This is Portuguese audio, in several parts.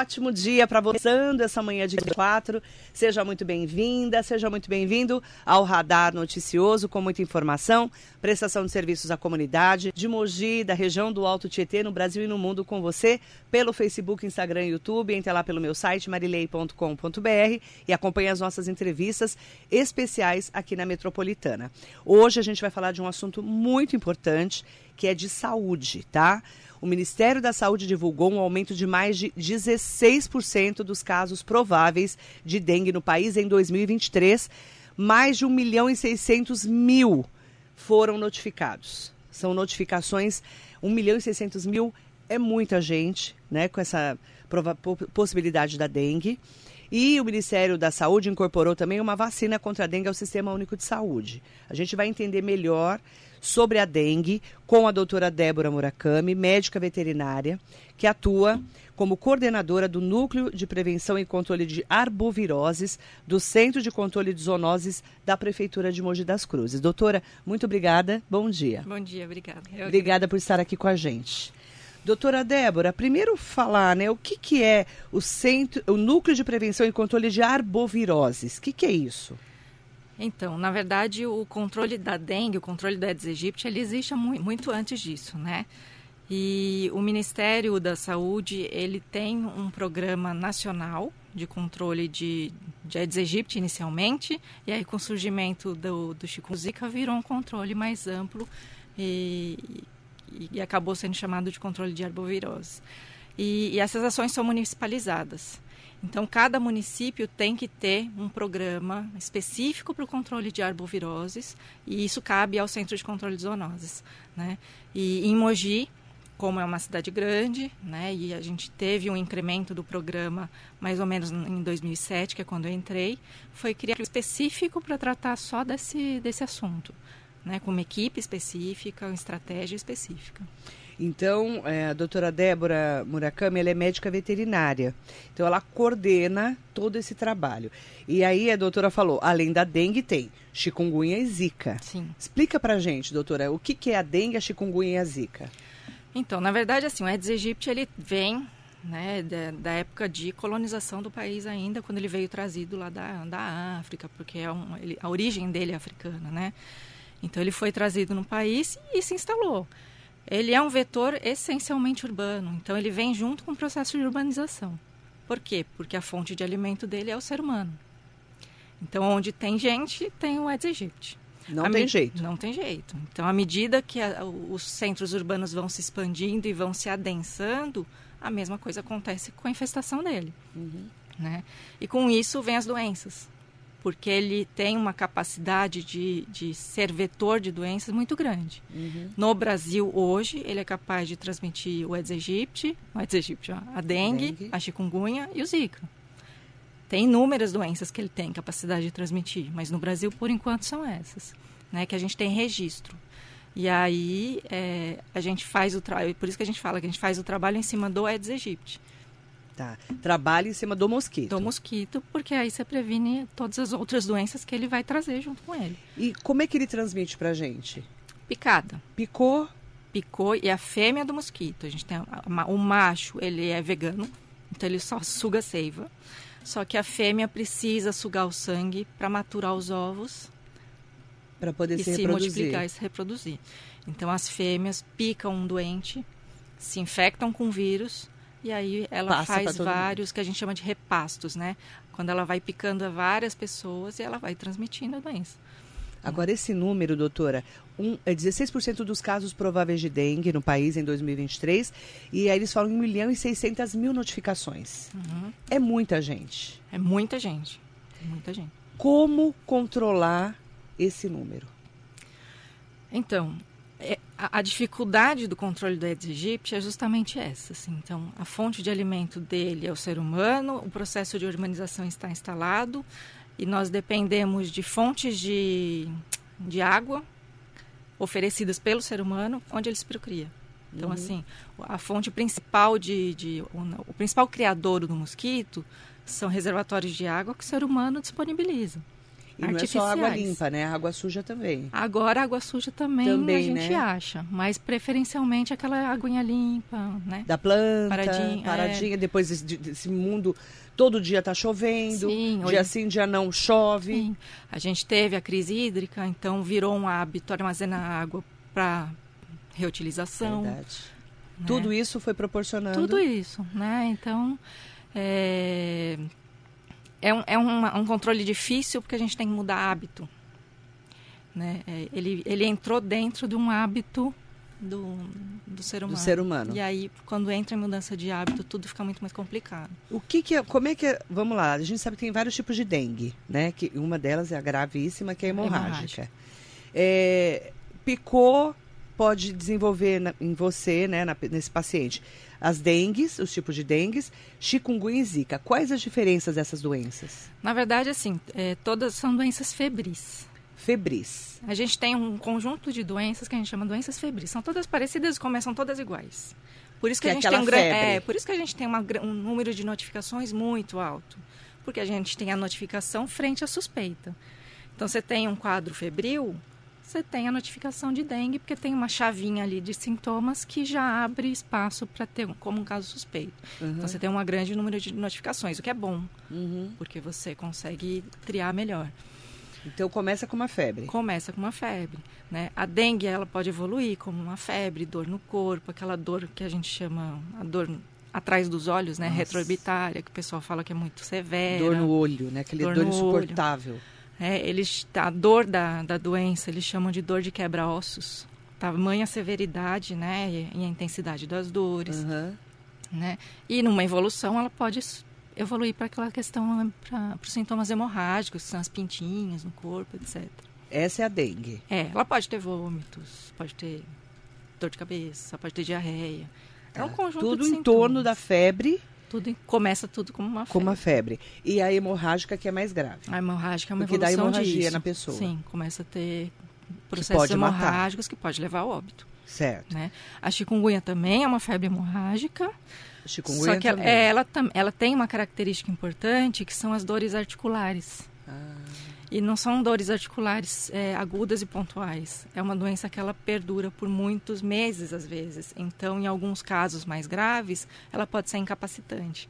ótimo dia para você essa manhã de 4. Seja muito bem-vinda, seja muito bem-vindo ao Radar Noticioso com muita informação, prestação de serviços à comunidade de Mogi, da região do Alto Tietê, no Brasil e no mundo com você, pelo Facebook, Instagram e YouTube. Entre lá pelo meu site marilei.com.br e acompanhe as nossas entrevistas especiais aqui na Metropolitana. Hoje a gente vai falar de um assunto muito importante que é de saúde, tá? o Ministério da Saúde divulgou um aumento de mais de 16% dos casos prováveis de dengue no país em 2023. Mais de 1 milhão e 600 mil foram notificados. São notificações, 1 milhão e 600 mil é muita gente, né, com essa possibilidade da dengue. E o Ministério da Saúde incorporou também uma vacina contra a dengue ao Sistema Único de Saúde. A gente vai entender melhor sobre a dengue com a doutora Débora Murakami, médica veterinária, que atua como coordenadora do Núcleo de Prevenção e Controle de Arboviroses do Centro de Controle de Zoonoses da Prefeitura de Mogi das Cruzes. Doutora, muito obrigada. Bom dia. Bom dia, obrigada. Eu obrigada por estar aqui com a gente. Doutora Débora, primeiro falar, né, o que, que é o centro, o núcleo de prevenção e controle de arboviroses? O que, que é isso? Então, na verdade, o controle da dengue, o controle da Aedes aegypti, ele existe muito, antes disso, né? E o Ministério da Saúde, ele tem um programa nacional de controle de, de Aedes aegypti inicialmente, e aí com o surgimento do, do chikungunya virou um controle mais amplo e, e, e acabou sendo chamado de controle de arbovirose. E, e essas ações são municipalizadas. Então, cada município tem que ter um programa específico para o controle de arboviroses e isso cabe ao Centro de Controle de Zoonoses. Né? E em Mogi, como é uma cidade grande, né, e a gente teve um incremento do programa mais ou menos em 2007, que é quando eu entrei, foi criado específico para tratar só desse, desse assunto, né, com uma equipe específica, uma estratégia específica. Então, é, a doutora Débora Murakami, ela é médica veterinária. Então, ela coordena todo esse trabalho. E aí, a doutora falou, além da dengue, tem chikungunya e zika. Sim. Explica pra gente, doutora, o que, que é a dengue, a chikungunya e a zika? Então, na verdade, assim, o Aedes aegypti, ele vem né, da, da, época de colonização do país ainda, quando ele veio trazido lá da, da África, porque é um, ele, a origem dele é africana, né? Então, ele foi trazido no país e se instalou ele é um vetor essencialmente urbano, então ele vem junto com o processo de urbanização. Por quê? Porque a fonte de alimento dele é o ser humano. Então, onde tem gente, tem o Aedes aegypti. Não a tem jeito. Não tem jeito. Então, à medida que a, os centros urbanos vão se expandindo e vão se adensando, a mesma coisa acontece com a infestação dele. Uhum. Né? E com isso vem as doenças porque ele tem uma capacidade de, de ser vetor de doenças muito grande. Uhum. No Brasil, hoje, ele é capaz de transmitir o Aedes aegypti, o Aedes aegypti a dengue, dengue, a chikungunya e o zika. Tem inúmeras doenças que ele tem capacidade de transmitir, mas no Brasil, por enquanto, são essas, né, que a gente tem registro. E aí, é, a gente faz o trabalho, por isso que a gente fala que a gente faz o trabalho em cima do Aedes aegypti. Tá. Trabalha em cima do mosquito. Do mosquito, porque aí você previne todas as outras doenças que ele vai trazer junto com ele. E como é que ele transmite pra gente? Picada. Picou? Picou e a fêmea do mosquito. A gente tem o macho, ele é vegano, então ele só suga seiva. Só que a fêmea precisa sugar o sangue para maturar os ovos para poder e se, se reproduzir. multiplicar e se reproduzir. Então as fêmeas picam um doente, se infectam com vírus e aí ela Passa faz vários mundo. que a gente chama de repastos, né? Quando ela vai picando a várias pessoas e ela vai transmitindo a doença. Agora, esse número, doutora, um, é 16% dos casos prováveis de dengue no país em 2023, e aí eles falam em 1 milhão e 600 mil notificações. Uhum. É muita gente. É muita gente. É muita gente. Como controlar esse número? Então, a, dificuldade do controle do Aedes aegypti é justamente essa. Assim. Então, a fonte de alimento dele é o ser humano, o processo de urbanização está instalado e nós dependemos de fontes de, de água oferecidas pelo ser humano, onde ele se procria. Então, uhum. assim, a fonte principal de, de o, o principal criador do mosquito são reservatórios de água que o ser humano disponibiliza. E não é só água limpa, né? A água suja também. Agora, água suja também, também a gente né? acha. Mas preferencialmente aquela aguinha limpa, né? Da planta, paradinha. paradinha é... Depois desse mundo, todo dia está chovendo. Sim, dia hoje... sim, dia não chove. Sim. A gente teve a crise hídrica, então virou um hábito armazenar água para reutilização. Verdade. Né? Tudo isso foi proporcionando. Tudo isso, né? Então, é, é, um, é uma, um controle difícil porque a gente tem que mudar hábito. Né? É, ele, ele entrou dentro de um hábito do, do ser humano. Do ser humano. E aí, quando entra em mudança de hábito, tudo fica muito mais complicado. O que que é, como é que é, vamos lá, a gente sabe que tem vários tipos de dengue, né? Que uma delas é a gravíssima, que é a hemorrágica. hemorrágica. É, picou, pode desenvolver na, em você, né, na, nesse paciente, as dengues, os tipos de dengues, chikungunya e zika. Quais as diferenças dessas doenças? Na verdade, assim, é, todas são doenças febris. Febris. A gente tem um conjunto de doenças que a gente chama doenças febris. São todas parecidas e começam todas iguais. Por isso que, que a gente tem um é, por isso que a gente tem uma, um número de notificações muito alto, porque a gente tem a notificação frente à suspeita. Então você tem um quadro febril, você tem a notificação de dengue, porque tem uma chavinha ali de sintomas que já abre espaço para ter como um caso suspeito. Uhum. Então você tem um grande número de notificações, o que é bom, uhum. porque você consegue triar melhor. Então começa com uma febre. Começa com uma febre, né? A dengue ela pode evoluir como uma febre, dor no corpo, aquela dor que a gente chama a dor atrás dos olhos, né, retroorbitária, que o pessoal fala que é muito severa. Dor no olho, né? Aquele dor, dor insuportável. Olho. É, eles, a dor da, da doença eles chamam de dor de quebra-ossos. Tamanha severidade né, e, e, a intensidade das dores. Uhum. Né? E numa evolução ela pode evoluir para aquela questão, para os sintomas hemorrágicos, que são as pintinhas no corpo, etc. Essa é a dengue? É, ela pode ter vômitos, pode ter dor de cabeça, pode ter diarreia. É um tá. conjunto Tudo de em sintomas. torno da febre tudo começa tudo como uma febre. Como uma febre. E a hemorrágica que é mais grave. A hemorrágica é uma Porque evolução dá hemorragia disso. na pessoa. Sim, começa a ter processos que hemorrágicos matar. que pode levar ao óbito. Certo. Né? A chikungunya também é uma febre hemorrágica. Chikungunya só que ela, ela, ela tem uma característica importante que são as dores articulares. Ah. E não são dores articulares é, agudas e pontuais. É uma doença que ela perdura por muitos meses, às vezes. Então, em alguns casos mais graves, ela pode ser incapacitante.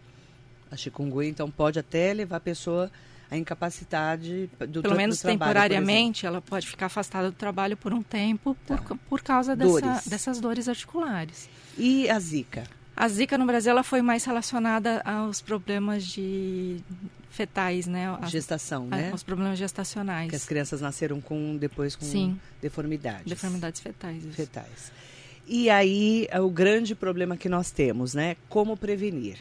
A chikungunya, então, pode até levar a pessoa à incapacidade do Pelo menos do trabalho, temporariamente, ela pode ficar afastada do trabalho por um tempo por, tá. por causa dessa, dessas dores articulares. E a zika? A zika no Brasil ela foi mais relacionada aos problemas de fetais, né? As, Gestação, né? Os problemas gestacionais. Que as crianças nasceram com depois com Sim. deformidades. Deformidades fetais. Isso. Fetais. E aí é o grande problema que nós temos, né? Como prevenir?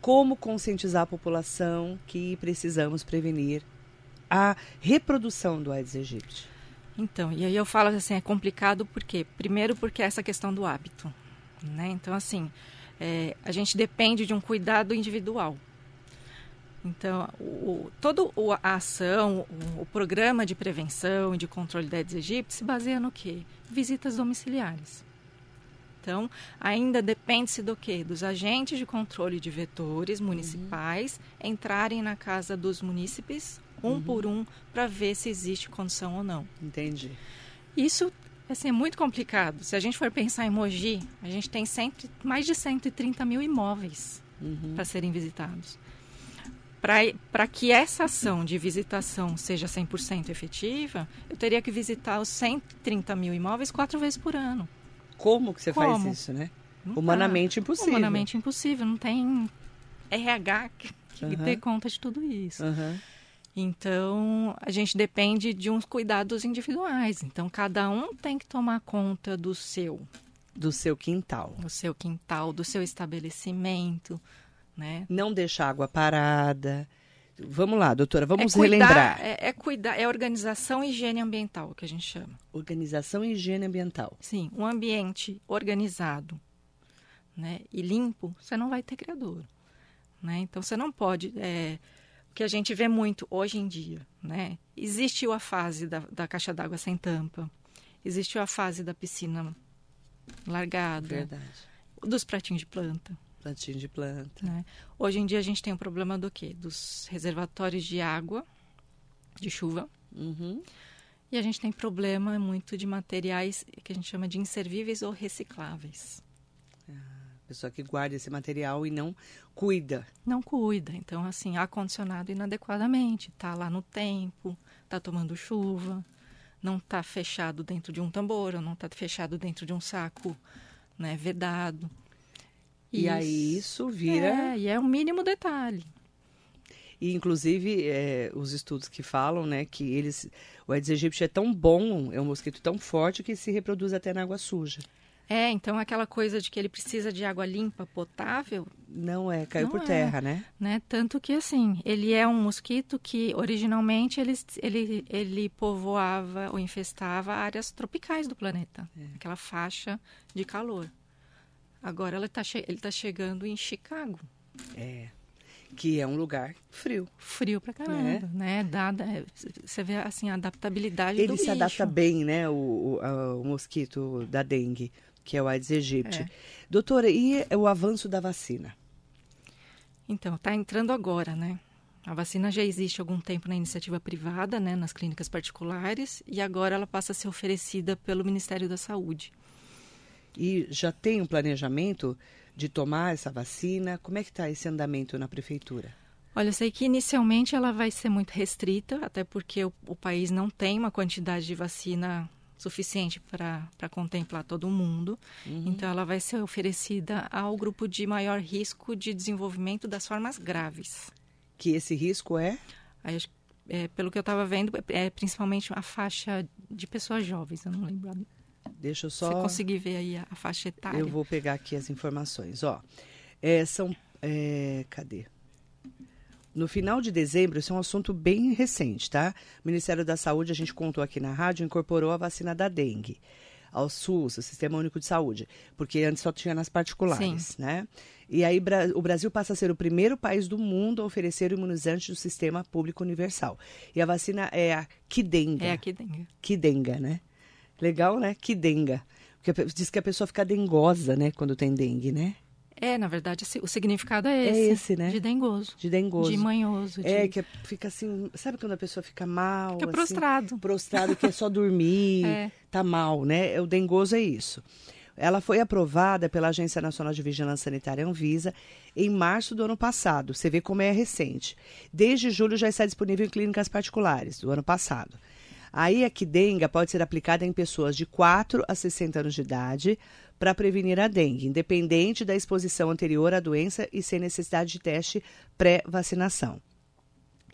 Como conscientizar a população que precisamos prevenir a reprodução do Aedes aegypti? Então, e aí eu falo assim, é complicado porque primeiro porque é essa questão do hábito, né? Então assim, é, a gente depende de um cuidado individual. Então, o, toda a ação, o, o, programa de prevenção e de controle da Aedes aegypti se baseia no quê? Visitas domiciliares. Então, ainda depende-se do quê? Dos agentes de controle de vetores municipais uhum. entrarem na casa dos munícipes, um uhum. por um, para ver se existe condição ou não. Entendi. Isso assim, é muito complicado. Se a gente for pensar em Mogi, a gente tem mais de 130 mil imóveis uhum. para serem visitados para que essa ação de visitação seja 100% efetiva, eu teria que visitar os 130 mil imóveis quatro vezes por ano. Como que você Como? faz isso, né? Não Humanamente impossível. Humanamente impossível. Não tem RH que, que uhum. dê conta de tudo isso. Uhum. Então, a gente depende de uns cuidados individuais. Então, cada um tem que tomar conta do seu. Do seu quintal. Do seu quintal, do seu estabelecimento, né? Não deixar água parada. Vamos lá, doutora, vamos é cuidar, relembrar. É, é, cuidar, é organização e higiene ambiental que a gente chama. Organização e higiene ambiental. Sim, um ambiente organizado né, e limpo, você não vai ter criador. Né? Então você não pode. É, que a gente vê muito hoje em dia, né? Existiu a fase da, da caixa d'água sem tampa, existiu a fase da piscina largada, Verdade. dos pratinhos de planta. Plantinho de planta. Né? Hoje em dia a gente tem o um problema do quê? Dos reservatórios de água de chuva. Uhum. E a gente tem problema muito de materiais que a gente chama de inservíveis ou recicláveis. Pessoa que guarda esse material e não cuida. Não cuida. Então, assim, ar-condicionado inadequadamente. Tá lá no tempo, tá tomando chuva, não tá fechado dentro de um tambor, ou não tá fechado dentro de um saco né, vedado. E aí isso vira. É, e é um mínimo detalhe. E, inclusive, é, os estudos que falam, né, que eles, o Aedes aegypti é tão bom, é um mosquito tão forte que se reproduz até na água suja. É, então aquela coisa de que ele precisa de água limpa, potável. Não é, caiu Não por é. terra, né? Né? Tanto que, assim, ele é um mosquito que originalmente ele, ele, ele povoava ou infestava áreas tropicais do planeta aquela faixa de calor. Agora tá ele está chegando em Chicago. É. Que é um lugar frio. Frio pra caramba, né? Dada, é, você vê assim a adaptabilidade Ele do se bicho. adapta bem, né, o, o, o mosquito da dengue, que é o Aedes aegypti. É. Doutora, e o avanço da vacina? Então, está entrando agora, né? A vacina já existe há algum tempo na iniciativa privada, né, nas clínicas particulares, e agora ela passa a ser oferecida pelo Ministério da Saúde. E já tem um planejamento de tomar essa vacina? Como é que está esse andamento na prefeitura? Olha, eu sei que inicialmente ela vai ser muito restrita, até porque o, o país não tem uma quantidade de vacina suficiente para contemplar todo mundo. Então, ela vai ser oferecida ao grupo de maior risco de desenvolvimento das formas graves. Que esse risco é? Aí, é, pelo que eu estava vendo, é, é principalmente a faixa de pessoas jovens. Eu não lembro. Deixa eu só. você conseguir ver aí a, a faixa etária. Eu vou pegar aqui as informações. Ó, é, são. é, cadê? No final de dezembro, isso é um assunto bem recente, tá? O Ministério da Saúde, a gente contou aqui na rádio, incorporou a vacina da dengue ao SUS, o Sistema Único de Saúde, porque antes só tinha nas particulares, né? E aí o Brasil passa a ser o primeiro país do mundo a oferecer o imunizante do Sistema Público Universal. E a vacina é a Kidenga. É aqui dentro. Kidenga, né? Legal, né? Kidenga. Porque a diz que a pessoa fica dengosa, né? Quando tem dengue, né? É, na verdade, o significado é É esse. esse, né? De dengoso. De dengoso. De manhoso. De... É, que fica assim... Sabe quando a pessoa fica mal? Fica assim? prostrado. Prostrado, que é só dormir, É. tá mal, né? O dengoso é isso. Ela foi aprovada pela Agência Nacional de Vigilância Sanitária Anvisa em março do ano passado. Você vê como é recente. Desde julho já está disponível em clínicas particulares do ano passado. Aí a Kidenga pode ser aplicada em pessoas de 4 a 60 anos de idade para prevenir a dengue, independente da exposição anterior à doença e sem necessidade de teste pré-vacinação.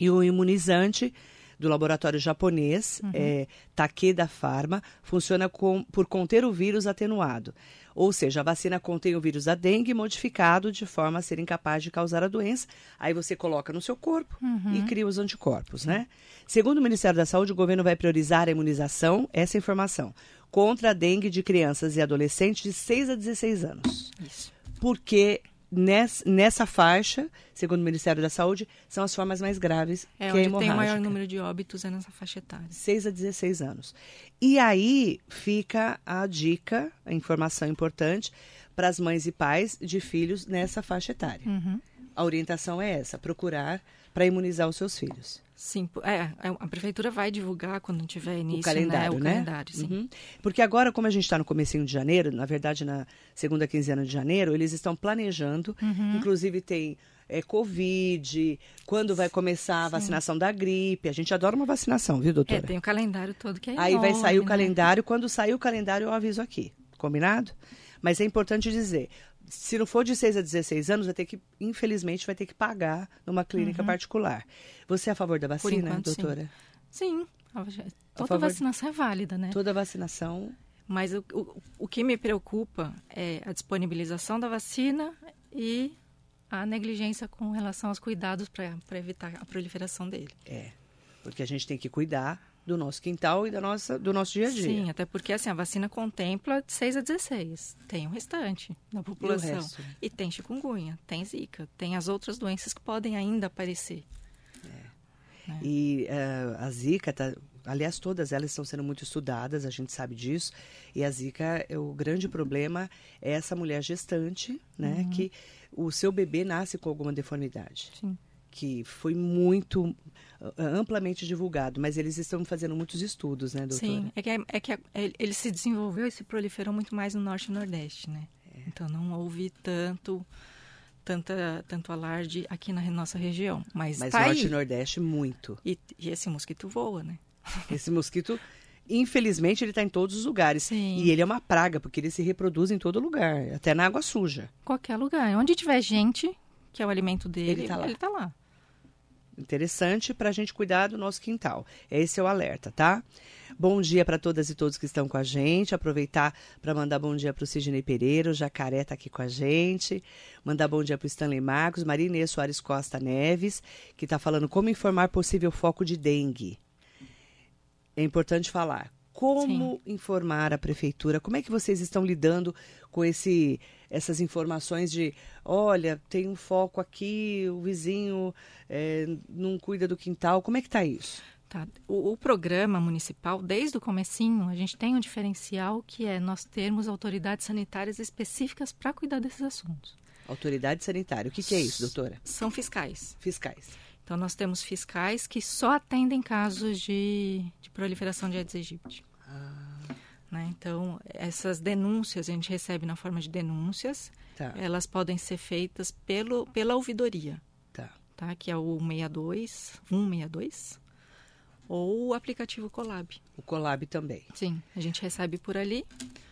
E o imunizante do laboratório japonês, é, Takeda Pharma, funciona com- por conter o vírus atenuado. Ou seja, a vacina contém o vírus da dengue modificado de forma a ser incapaz de causar a doença. Aí você coloca no seu corpo e cria os anticorpos, né? Segundo o Ministério da Saúde, o governo vai priorizar a imunização, essa informação, contra a dengue de crianças e adolescentes de 6 a 16 anos Isso. porque nessa faixa, segundo o Ministério da Saúde, são as formas mais graves É que é a onde tem o maior número de óbitos é nessa faixa etária. 6 a 16 anos. E aí fica a dica, a informação importante para as mães e pais de filhos nessa faixa etária. Uhum. A orientação é essa, procurar para imunizar os seus filhos. Sim, po- é, a prefeitura vai divulgar quando tiver início, o calendário, né? O né? calendário, sim. Uhum. Porque agora, como a gente está no comecinho de janeiro, na verdade na segunda quinzena de janeiro, eles estão planejando, Uhum. inclusive tem é, Covid, quando vai começar a vacinação da gripe. A gente adora uma vacinação, viu, É, doutora? tem o calendário todo que é Aí vai enorme, sair o né? calendário. Quando sair o calendário, eu aviso aqui. Combinado? Mas é importante dizer. Se não for de 6 a 16 anos, vai ter que, infelizmente, vai ter que pagar numa clínica particular. Você é a favor da vacina, Uhum. enquanto, sim. doutora? Sim, vac- toda vacinação é válida, né? Toda vacinação Mas o, o, o que me preocupa é a disponibilização da vacina e a negligência com relação aos cuidados para evitar a proliferação dele. É, porque a gente tem que cuidar do nosso quintal e da nossa, do nosso dia a dia. Sim, até porque assim, a vacina contempla de 6 a 16. Tem o restante da população. resto? E tem chikungunya, tem zika, tem as outras doenças que podem ainda aparecer. E eh, a Zika, tá, aliás, todas elas estão sendo muito estudadas, a gente sabe disso. E a Zika, é o grande problema é essa mulher gestante, né? Uhum. Que o seu bebê nasce com alguma deformidade. Sim. Que foi muito amplamente divulgado, mas eles estão fazendo muitos estudos, né, doutora? Sim, é que, é, é que é, ele se desenvolveu e se proliferou muito mais no Norte e Nordeste, né? É. Então não houve tanto tanta, tanto alarde aqui na nossa região. Mas, mas tá Norte aí. e Nordeste, muito. E, e esse mosquito voa, né? Esse mosquito, infelizmente, ele está em todos os lugares. Sim. E ele é uma praga, porque ele se reproduz em todo lugar, até na água suja. Qualquer lugar. Onde tiver gente, que é o alimento dele, Ele tá lá. Ele tá lá. Interessante para a gente cuidar do nosso quintal. Esse é o alerta, tá? Bom dia para todas e todos que estão com a gente. Aproveitar para mandar bom dia para o Sidney Pereira, o Jacaré está aqui com a gente. Mandar bom dia para o Stanley Marcos, Marinê Soares Costa Neves, que está falando como informar possível foco de dengue. É importante falar. Como informar a prefeitura? Como é que vocês estão lidando com esse, essas informações de, olha, tem um foco aqui, o vizinho é, não cuida do quintal. Como é que está isso? Tá. O, o, programa municipal, desde o comecinho, a gente tem um diferencial que é nós termos autoridades sanitárias específicas para cuidar desses assuntos. Autoridade sanitária. O que, que é isso, doutora? São fiscais. Fiscais. Então, nós temos fiscais que só atendem casos de, de proliferação de Aedes aegypti. Ah. Né? Então, essas denúncias a gente recebe na forma de denúncias. Tá. Elas podem ser feitas pelo, pela ouvidoria, Tá. tá? que é o 62, 162, ou o aplicativo Colab. O Colab também. Sim, a gente recebe por ali,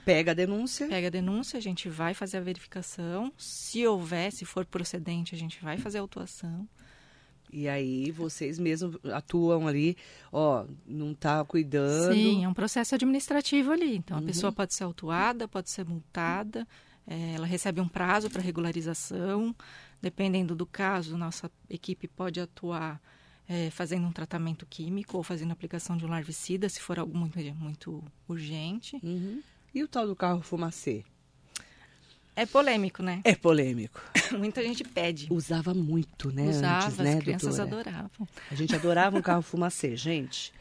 Pega a denúncia. pega a denúncia, a gente vai fazer a verificação. Se houver, se for procedente, a gente vai fazer a autuação. E aí vocês mesmos atuam ali, ó, não tá cuidando. Sim, é um processo administrativo ali. Então, a Uhum. pessoa pode ser autuada, pode ser multada, eh, ela recebe um prazo para regularização. Dependendo do caso, nossa equipe pode atuar eh, fazendo um tratamento químico ou fazendo aplicação de um larvicida, se for algo muito, muito urgente. Uhum. E o tal do carro fumacê? É polêmico, né? É polêmico. Muita gente pede. Usava muito, né? Usava, antes, né, as crianças doutora? adoravam. A gente adorava um carro fumacê, gente.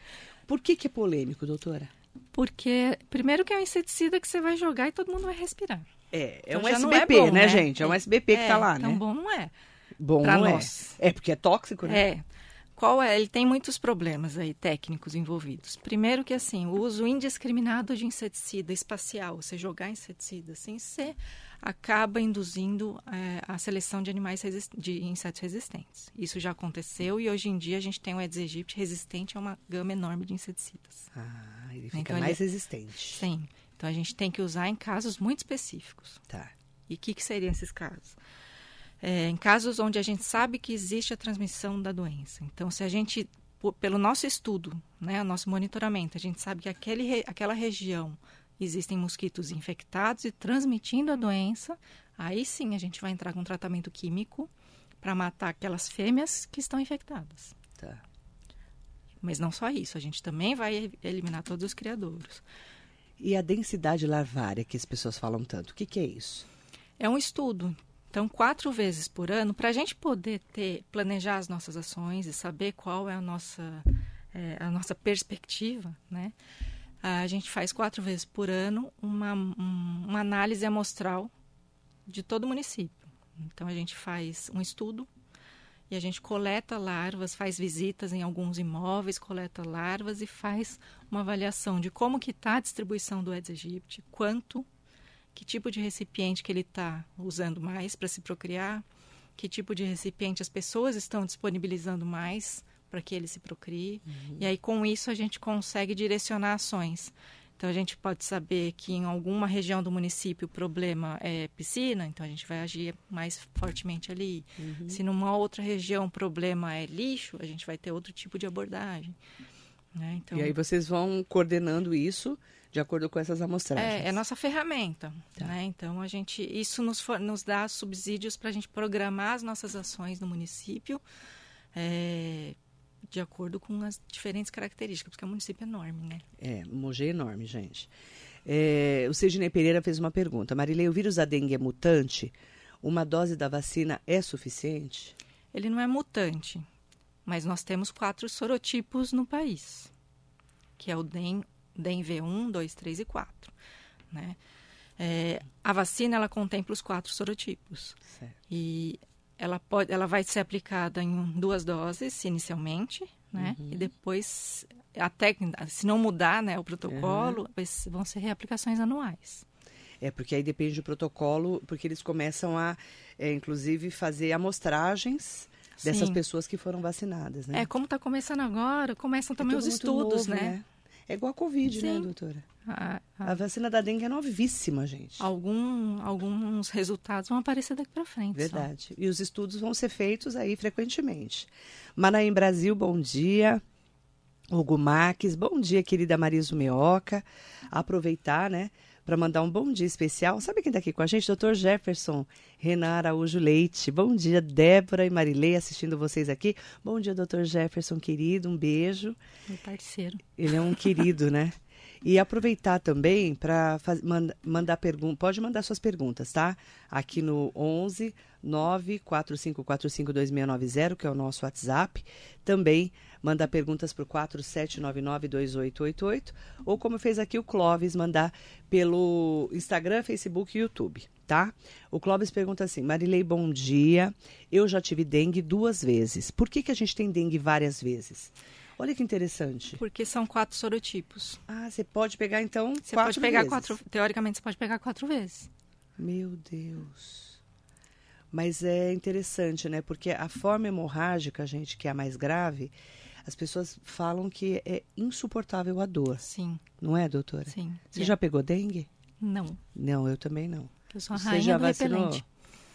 Por que, que é polêmico, doutora? Porque, primeiro que é um inseticida que você vai jogar e todo mundo vai respirar. É, é Então um SBP, é bom, né, né? gente? É um SBP que é, tá lá, então né? bom não é. Bom, pra não nós. é. É, porque é tóxico, né? É. Qual é? Ele tem muitos problemas aí técnicos envolvidos. Primeiro que assim, o uso indiscriminado de inseticida espacial, você jogar inseticida assim, você acaba induzindo é, a seleção de animais de insetos resistentes. Isso já aconteceu e hoje em dia a gente tem o Aedes aegypti resistente a uma gama enorme de inseticidas. Ah, ele fica Então ele- mais resistente. Sim. Então a gente tem que usar em casos muito específicos. Tá. E o que, que seriam esses casos? É, em casos onde a gente sabe que existe a transmissão da doença. Então, se a gente, pelo nosso estudo, né, o nosso monitoramento, a gente sabe que aquele, aquela região existem mosquitos infectados e transmitindo a doença, aí sim a gente vai entrar com tratamento químico para matar aquelas fêmeas que estão infectadas. Tá. Mas não só isso, a gente também vai eliminar todos os criadouros. E a densidade larvária que as pessoas falam tanto, o que, que é isso? É um estudo. Então, quatro vezes por ano, para a gente poder ter, planejar as nossas ações e saber qual é a nossa, é, a nossa perspectiva, né? A gente faz quatro vezes por ano uma, um- uma análise amostral de todo o município. Então, a gente faz um estudo e a gente coleta larvas, faz visitas em alguns imóveis, coleta larvas e faz uma avaliação de como que está a distribuição do Aedes aegypti, quanto que tipo de recipiente que ele está usando mais para se procriar, que tipo de recipiente as pessoas estão disponibilizando mais para que ele se procrie. E aí, com isso, a gente consegue direcionar ações. Então, a gente pode saber que em alguma região do município o problema é piscina, então a gente vai agir mais fortemente ali. Se numa outra região o problema é lixo, a gente vai ter outro tipo de abordagem. né? Então, E aí vocês vão coordenando isso de acordo com essas amostragens. é, é nossa ferramenta, Tá. né? Então a gente, isso nos, for- nos dá subsídios para a gente programar as nossas ações no município é, de acordo com as diferentes características, porque é um município enorme, né? É, Mogi é enorme, gente. É, o Sidney Pereira fez uma pergunta. Marilei, o vírus da dengue é mutante? Uma dose da vacina é suficiente? Ele não é mutante, mas nós temos quatro sorotipos no país, que é o DEM, DEM V1, 2, 3 e 4, né? É, a vacina ela contempla os quatro sorotipos. Certo. E ela pode, ela vai ser aplicada em duas doses inicialmente, né? Uhum. E depois, até se não mudar, né, o protocolo, uhum. vão ser reaplicações anuais. É, porque aí depende do protocolo, porque eles começam a, é, inclusive, fazer amostragens dessas Sim. pessoas que foram vacinadas, né? É, como está começando agora, começam também é os estudos, novo, né? né? É igual a Covid, né, Sim. né, doutora? A, a, a, vacina da dengue é novíssima, gente. Algum, alguns resultados vão aparecer daqui para frente. Verdade. Só. E os estudos vão ser feitos aí frequentemente. Manaim Brasil, bom dia. Hugo Marques, bom dia, querida Marisa Meoca. Aproveitar, né, para mandar um bom dia especial. Sabe quem está aqui com a gente? Doutor Jefferson Renan Araújo Leite. Bom dia, Débora e Marilei assistindo vocês aqui. Bom dia, doutor Jefferson, querido. Um beijo. Meu parceiro. Ele é um querido, né? E aproveitar também para manda, mandar perguntas. Pode mandar suas perguntas, tá? Aqui no 11 945452690, que é o nosso WhatsApp. Também mandar perguntas para o 47992888. Ou como fez aqui o Clóvis, mandar pelo Instagram, Facebook e YouTube, tá? O Clóvis pergunta assim: Marilei, bom dia. Eu já tive dengue duas vezes. Por que, que a gente tem dengue várias vezes? Olha que interessante. Porque são quatro sorotipos. Ah, você pode pegar então você quatro pode pegar vezes. quatro. Teoricamente você pode pegar quatro vezes. Meu Deus. Mas é interessante, né? Porque a forma hemorrágica, gente, que é a mais grave, as pessoas falam que é insuportável a dor. Sim. Não é, doutora? Sim. Você é. já pegou dengue? Não. Não, eu também não. Eu sou a Você já vacinou? repelente.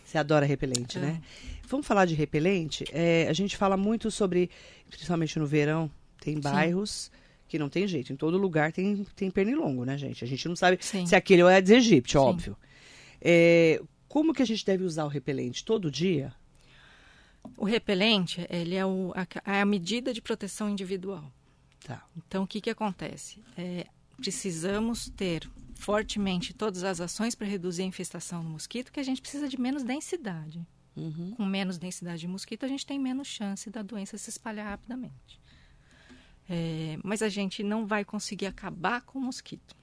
Você adora repelente, é. né? Vamos falar de repelente? É, a gente fala muito sobre, principalmente no verão, tem bairros Sim. que não tem jeito. Em todo lugar tem, tem pernilongo, né, gente? A gente não sabe Sim. se aquele é de Egito, óbvio. É, como que a gente deve usar o repelente? Todo dia? O repelente, ele é, o, a, é a medida de proteção individual. Tá. Então, o que, que acontece? É, precisamos ter fortemente todas as ações para reduzir a infestação do mosquito, que a gente precisa de menos densidade. Uhum. Com menos densidade de mosquito, a gente tem menos chance da doença se espalhar rapidamente. É, mas a gente não vai conseguir acabar com o mosquito,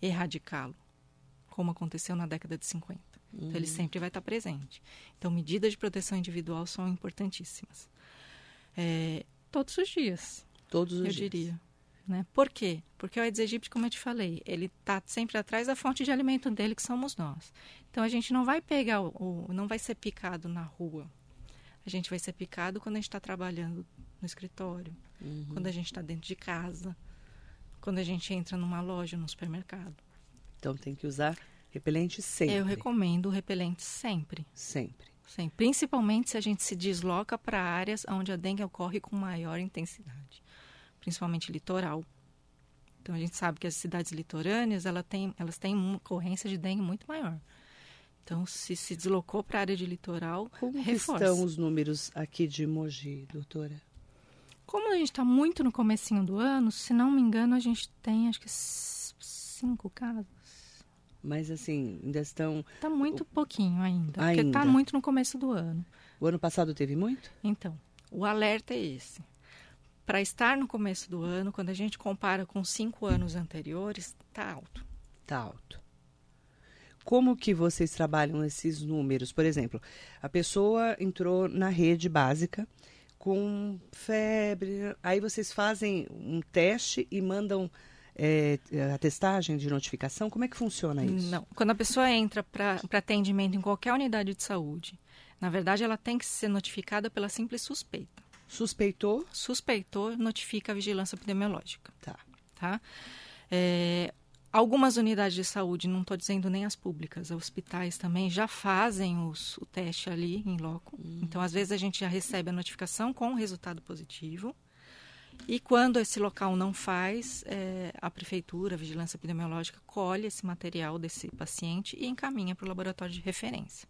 erradicá-lo, como aconteceu na década de 50. Uhum. Então, ele uhum. sempre vai estar presente. Então, medidas de proteção individual são importantíssimas. É, todos os dias. Todos os eu dias. Eu diria. Né? Por quê? Porque o Aedes aegypti, como eu te falei, ele está sempre atrás da fonte de alimento dele, que somos nós. Então a gente não vai pegar o, o não vai ser picado na rua. A gente vai ser picado quando a gente está trabalhando no escritório, uhum. quando a gente está dentro de casa, quando a gente entra numa loja, num supermercado. Então tem que usar repelente sempre. Eu recomendo o repelente sempre. Sempre. Sempre. Principalmente se a gente se desloca para áreas onde a dengue ocorre com maior intensidade principalmente litoral. Então a gente sabe que as cidades litorâneas ela tem, elas têm uma ocorrência de dengue muito maior. Então, se se deslocou para a área de litoral, Como reforça. estão os números aqui de Mogi, doutora? Como a gente está muito no comecinho do ano, se não me engano, a gente tem acho que cinco casos. Mas assim, ainda estão. Está muito pouquinho ainda, ainda. Porque está muito no começo do ano. O ano passado teve muito? Então, o alerta é esse para estar no começo do ano, quando a gente compara com cinco anos anteriores, está alto. Está alto. Como que vocês trabalham esses números? Por exemplo, a pessoa entrou na rede básica com febre, aí vocês fazem um teste e mandam é, a testagem de notificação? Como é que funciona isso? Não. Quando a pessoa entra para atendimento em qualquer unidade de saúde, na verdade ela tem que ser notificada pela simples suspeita. Suspeitou? Suspeitou, notifica a vigilância epidemiológica. Tá. Tá? É, algumas unidades de saúde, não estou dizendo nem as públicas, hospitais também já fazem os, o teste ali em loco. Hum. Então, às vezes, a gente já recebe a notificação com o resultado positivo. E quando esse local não faz, é, a prefeitura, a vigilância epidemiológica, colhe esse material desse paciente e encaminha para o laboratório de referência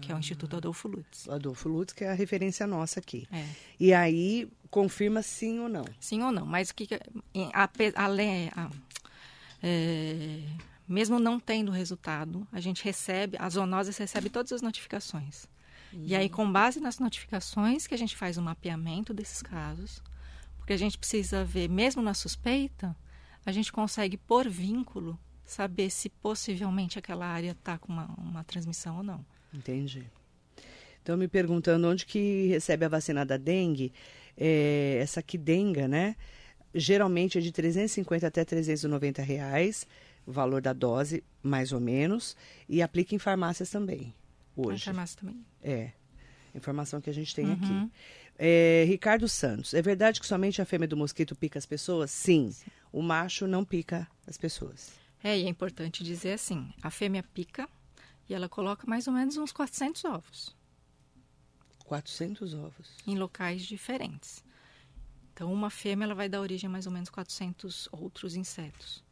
que é o Instituto Adolfo Lutz. Adolfo Lutz, que é a referência nossa aqui. É. E aí confirma sim ou não? Sim ou não. Mas o que, a, a, a, é, mesmo não tendo resultado, a gente recebe, a zoonoses recebe todas as notificações. Uhum. E aí, com base nas notificações, que a gente faz o um mapeamento desses casos, porque a gente precisa ver, mesmo na suspeita, a gente consegue, por vínculo, saber se possivelmente aquela área está com uma, uma transmissão ou não. Entendi. Estão me perguntando onde que recebe a vacina da dengue. É, essa quidenga, né? Geralmente é de 350 até 390 reais, o valor da dose, mais ou menos, e aplica em farmácias também, hoje. Em farmácia também. É, informação que a gente tem uhum. aqui. É, Ricardo Santos, é verdade que somente a fêmea do mosquito pica as pessoas? Sim. Sim. O macho não pica as pessoas. É, e é importante dizer assim, a fêmea pica e ela coloca mais ou menos uns 400 ovos. 400 ovos. Em locais diferentes. Então, uma fêmea ela vai dar origem a mais ou menos 400 outros insetos.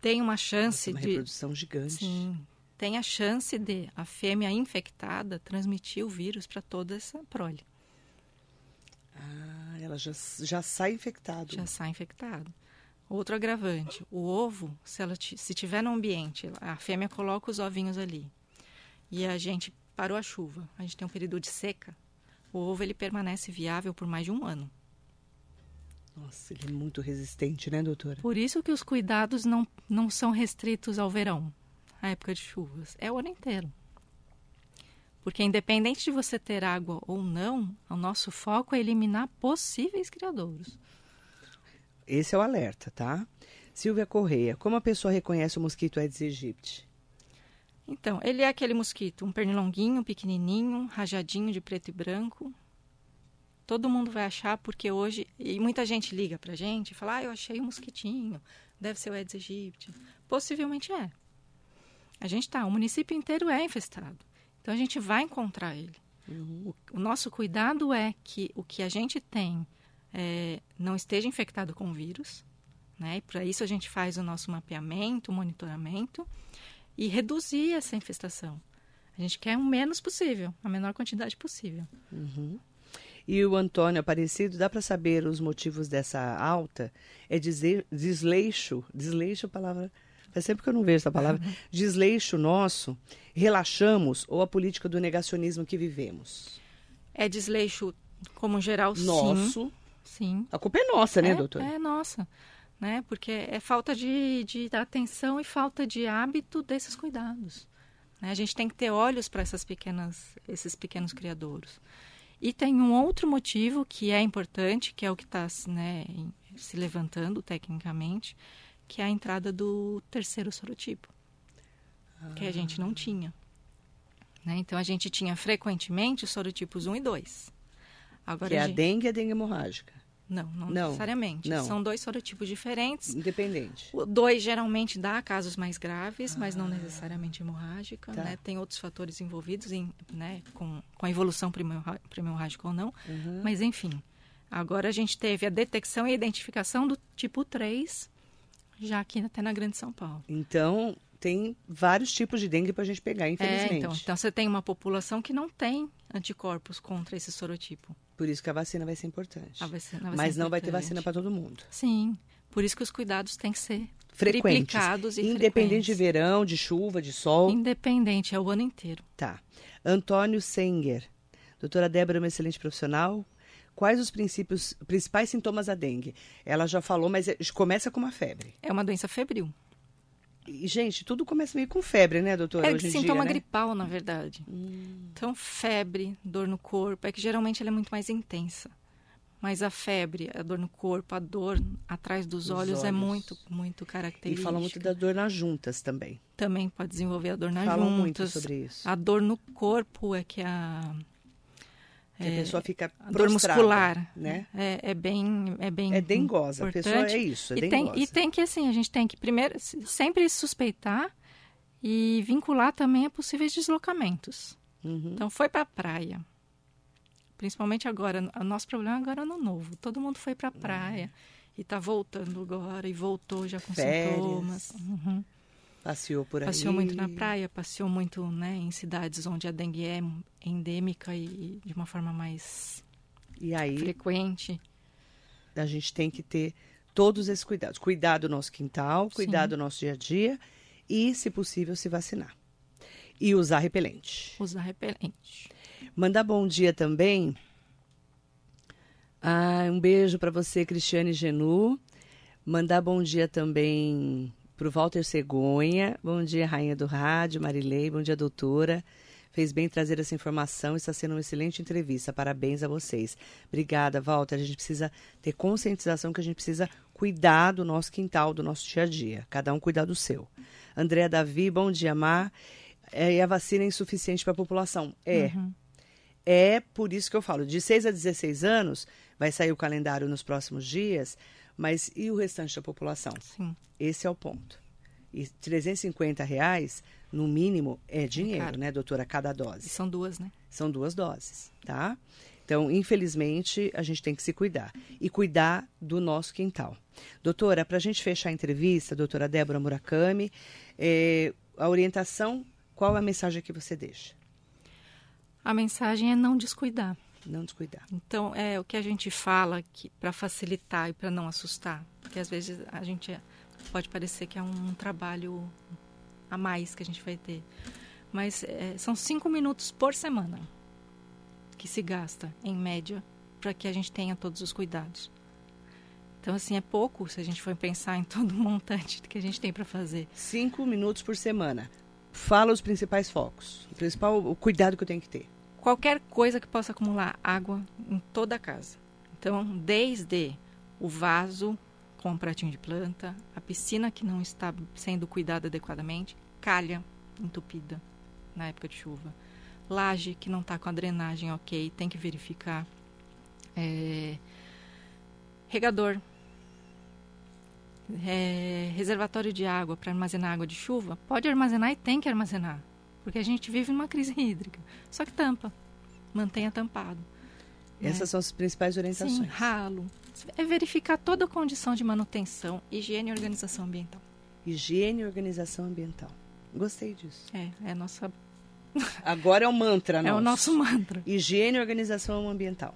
Tem uma chance Nossa, uma de. reprodução gigante. Sim. Tem a chance de a fêmea infectada transmitir o vírus para toda essa prole. Ah, ela já, já sai infectada. Já sai infectado. Outro agravante, o ovo, se ela se tiver no ambiente, a fêmea coloca os ovinhos ali. E a gente parou a chuva, a gente tem um período de seca, o ovo ele permanece viável por mais de um ano. Nossa, ele é muito resistente, né, doutora? Por isso que os cuidados não, não são restritos ao verão, à época de chuvas. É o ano inteiro. Porque independente de você ter água ou não, o nosso foco é eliminar possíveis criadouros. Esse é o alerta, tá? Silvia Correia, como a pessoa reconhece o mosquito Aedes aegypti? Então, ele é aquele mosquito, um pernilonguinho, pequenininho, rajadinho de preto e branco. Todo mundo vai achar porque hoje e muita gente liga pra gente e fala: "Ah, eu achei um mosquitinho, deve ser o Aedes aegypti". Possivelmente é. A gente tá, o município inteiro é infestado. Então a gente vai encontrar ele. Uhum. O, o, nosso cuidado é que o que a gente tem é, não esteja infectado com vírus, né? E para isso a gente faz o nosso mapeamento, monitoramento e reduzir essa infestação. A gente quer o menos possível, a menor quantidade possível. Uhum. E o Antônio Aparecido, dá para saber os motivos dessa alta? É desleixo, desleixo é a palavra, faz sempre que eu não vejo essa palavra, desleixo nosso, relaxamos ou a política do negacionismo que vivemos? É desleixo, como geral, nosso. Sim. sim. A culpa é nossa, né, é, doutor? É nossa né? Porque é falta de, de atenção e falta de hábito desses cuidados. Né? A gente tem que ter olhos para essas pequenas, esses pequenos criadouros. E tem um outro motivo que é importante, que é o que está né, se levantando tecnicamente, que é a entrada do terceiro sorotipo, ah. que a gente não tinha. Né? Então a gente tinha frequentemente os sorotipos 1 e 2. Agora, que é a, gente... dengue e a dengue hemorrágica. Não, não, não necessariamente. Não. São dois sorotipos diferentes. Independente. O dois geralmente dá casos mais graves, ah. mas não ah. necessariamente hemorrágica. Tá. Né? Tem outros fatores envolvidos em, né, com, com a evolução primo-hemorrágica ou não. Uhum. Mas, enfim. Agora a gente teve a detecção e a identificação do tipo 3, já aqui até na Grande São Paulo. Então, tem vários tipos de dengue para a gente pegar, infelizmente. É, então, então, você tem uma população que não tem anticorpos contra esse sorotipo. Por isso que a vacina vai ser importante. Vai Mas ser não importante. vai ter vacina para todo mundo. Sim. Por isso que os cuidados têm que ser frequentes. triplicados e Independente frequentes. de verão, de chuva, de sol. Independente, é o ano inteiro. Tá. Antônio Senger. Doutora Débora é uma excelente profissional. Quais os princípios, principais sintomas da dengue? Ela já falou, mas é, começa com uma febre. É uma doença febril. E, gente, tudo começa meio com febre, né, doutora? É Hoje sintoma dia, né? gripal, na verdade. Hum. Então, febre, dor no corpo, é que geralmente ela é muito mais intensa. Mas a febre, a dor no corpo, a dor atrás dos olhos, é olhos, é muito, muito característica. E fala muito da dor nas juntas também. Também pode desenvolver a dor nas Falam juntas. muito sobre isso. A dor no corpo é que a que a pessoa fica dor muscular, né? É, é, bem, é bem é dengosa. Importante. A pessoa é isso, é e dengosa. tem, e tem que assim, a gente tem que primeiro sempre suspeitar e vincular também a possíveis deslocamentos. Uhum. Então foi para a praia, principalmente agora. O nosso problema agora é no novo. Todo mundo foi para a praia uhum. e está voltando agora e voltou já com Férias. sintomas. Uhum. Passeou por aí. Passeou muito na praia, passeou muito né, em cidades onde a dengue é endêmica e de uma forma mais e aí, frequente. A gente tem que ter todos esses cuidados. Cuidar do nosso quintal, cuidar Sim. do nosso dia a dia e, se possível, se vacinar. E usar repelente. Usar repelente. Mandar bom dia também. Ah, um beijo para você, Cristiane Genu. Mandar bom dia também para o Walter Cegonha. Bom dia, rainha do rádio, Marilei. Bom dia, doutora. Fez bem trazer essa informação, está sendo uma excelente entrevista. Parabéns a vocês. Obrigada, Walter. A gente precisa ter conscientização que a gente precisa cuidar do nosso quintal, do nosso dia a dia. Cada um cuidar do seu. André Davi, bom dia, Mar. É, e a vacina é insuficiente para a população? É. Uhum. É por isso que eu falo, de 6 a 16 anos, vai sair o calendário nos próximos dias, mas e o restante da população? Sim. Esse é o ponto. E 350 reais, no mínimo, é dinheiro, é né, doutora, cada dose. São duas, né? São duas doses, tá? Então, infelizmente, a gente tem que se cuidar. E cuidar do nosso quintal. Doutora, para a gente fechar a entrevista, doutora Débora Murakami, é, a orientação, qual é a mensagem que você deixa? A mensagem é não descuidar. Não descuidar. Então, é o que a gente fala para facilitar e para não assustar, porque às vezes a gente é, pode parecer que é um trabalho a mais que a gente vai ter, mas é, são cinco minutos por semana que se gasta, em média, para que a gente tenha todos os cuidados. Então, assim, é pouco se a gente for pensar em todo o montante que a gente tem para fazer. Cinco minutos por semana. Fala os principais focos. O principal o cuidado que eu tenho que ter. Qualquer coisa que possa acumular água em toda a casa. Então, desde o vaso com um pratinho de planta, a piscina que não está sendo cuidada adequadamente, calha entupida na época de chuva, laje que não está com a drenagem ok, tem que verificar, é, regador. É, reservatório de água para armazenar água de chuva, pode armazenar e tem que armazenar, porque a gente vive numa crise hídrica. Só que tampa, mantenha tampado. Né? Essas né? são as principais orientações. Sim, ralo. É verificar toda a condição de manutenção, higiene e organização ambiental. Higiene e organização ambiental. Gostei disso. É, é a nossa. Agora é o mantra, É o nosso mantra. Higiene e organização ambiental.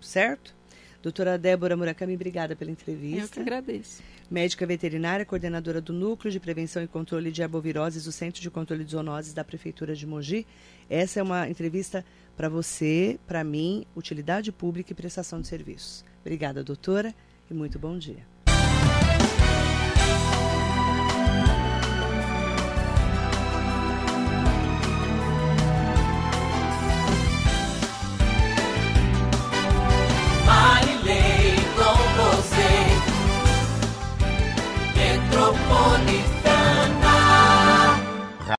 Certo? Doutora Débora Murakami, obrigada pela entrevista. Eu que agradeço. Médica veterinária, coordenadora do Núcleo de Prevenção e Controle de Arboviroses do Centro de Controle de Zoonoses da Prefeitura de Mogi. Essa é uma entrevista para você, para mim, utilidade pública e prestação de serviços. Obrigada, doutora, e muito bom dia.